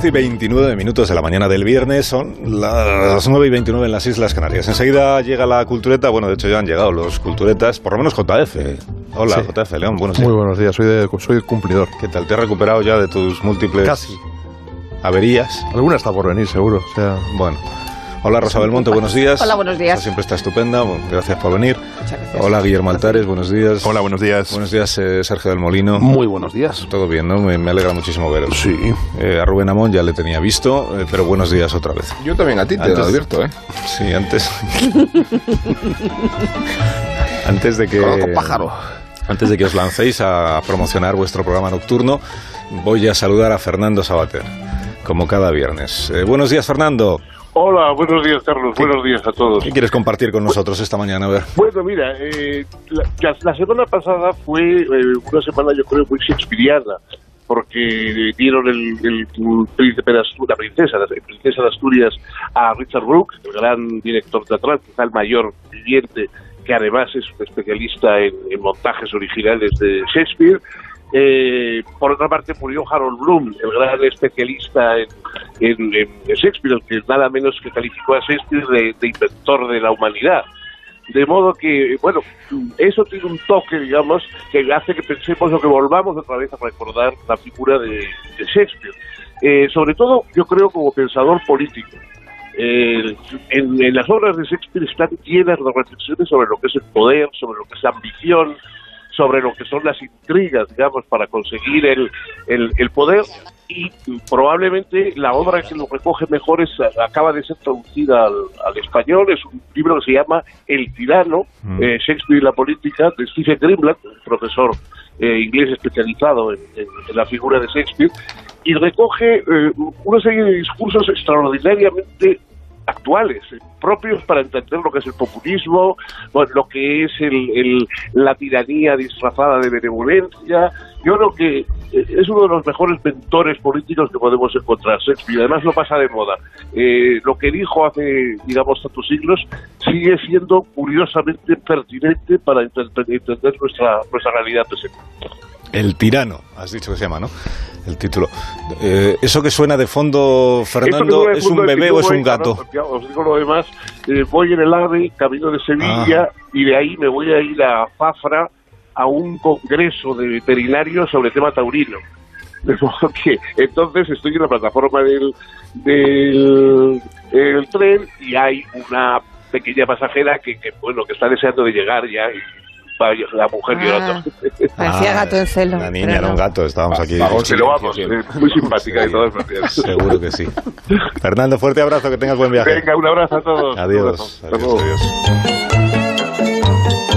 10 y 29 minutos de la mañana del viernes, son las 9 y 29 en las Islas Canarias. Enseguida llega la cultureta, bueno, de hecho ya han llegado los culturetas, por lo menos JF. Hola, Sí. JF, León, buenos días. Muy buenos días, soy, de, soy cumplidor. ¿Qué tal? ¿Te has recuperado ya de tus múltiples Casi. averías? Alguna está por venir, seguro. O sea, Bueno. Hola Rosa Belmonte, buenos días. Hola, buenos días. Esta siempre está estupenda, bueno, gracias por venir. Muchas gracias. Hola Guillermo Altares, buenos días. hola, buenos días. Buenos días eh, Sergio del Molino. Muy buenos días. Todo bien, ¿no? Me, me alegra muchísimo veros. Sí. Eh, a Rubén Amón ya le tenía visto, eh, pero buenos días otra vez. Yo también a ti te Antes- lo advierto, ¿eh? Sí, antes. antes de que. Conozco pájaro. Antes de que os lancéis a promocionar vuestro programa nocturno, voy a saludar a Fernando Sabater, como cada viernes. Eh, buenos días, Fernando. Hola, buenos días, Carlos. Buenos días a todos. ¿Qué quieres compartir con nosotros esta mañana? A ver. Bueno, mira, eh, la, semana pasada fue eh, una semana, yo creo, muy shakespeariana, porque dieron el, el príncipe de Asturias, la princesa, la princesa de Asturias a Richard Brooks, el gran director teatral, quizá el mayor viviente, que además es un especialista en, en montajes originales de Shakespeare. Eh, por otra parte, murió Harold Bloom, el gran especialista en, en- en Shakespeare, que nada menos que calificó a Shakespeare de, inventor de la humanidad. De modo que, bueno, eso tiene un toque, digamos, que hace que pensemos o que volvamos otra vez a recordar la figura de, de Shakespeare. Eh, sobre todo, yo creo, como pensador político. Eh, en, en las obras de Shakespeare están llenas de reflexiones sobre lo que es el poder, sobre lo que es la ambición, sobre lo que son las intrigas, digamos, para conseguir el, el, el poder. Y probablemente la obra que lo recoge mejor es acaba de ser traducida al, al español, es un libro que se llama El tirano, Mm. eh, Shakespeare y la política, de Stephen Greenblatt, un profesor eh, inglés especializado en, en- en la figura de Shakespeare, y recoge eh, una serie de discursos extraordinariamente actuales, eh, propios para entender lo que es el populismo, lo que es el, la tiranía disfrazada de benevolencia. Yo creo que eh, es uno de los mejores mentores políticos que podemos encontrar. Shakespeare, además no pasa de moda. Eh, lo que dijo hace, digamos, tantos siglos sigue siendo curiosamente pertinente para entender nuestra, nuestra realidad presente. El tirano, has dicho que se llama, ¿no? El título. Eh, ¿Eso que suena de fondo, Fernando, es un bebé o es un gato? os digo lo demás. eh, voy en el AVE, camino de Sevilla, Ah. y de ahí me voy a ir a Fafra a un congreso de veterinarios sobre tema taurino. De modo que entonces estoy en la plataforma del, del el tren y hay una pequeña pasajera que, que, bueno que está deseando de llegar ya y la mujer Ah. llorando. Parecía gato en celo. La niña era un gato, estábamos aquí. Vagón Pero vamos, eh, siempre. muy simpática de todas maneras. Seguro que sí. Fernando, fuerte abrazo, que tengas buen viaje. Venga, un abrazo a todos. Adiós.